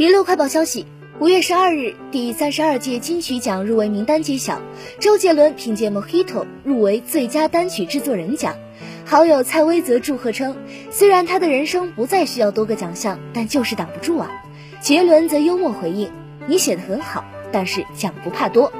娱乐快报消息：五月十二日，第三十二届金曲奖入围名单揭晓，周杰伦凭借《Mojito》入围最佳单曲制作人奖。好友蔡威则祝贺称，虽然他的人生不再需要多个奖项，但就是挡不住啊。杰伦则幽默回应：“你写的很好，但是奖不怕多。”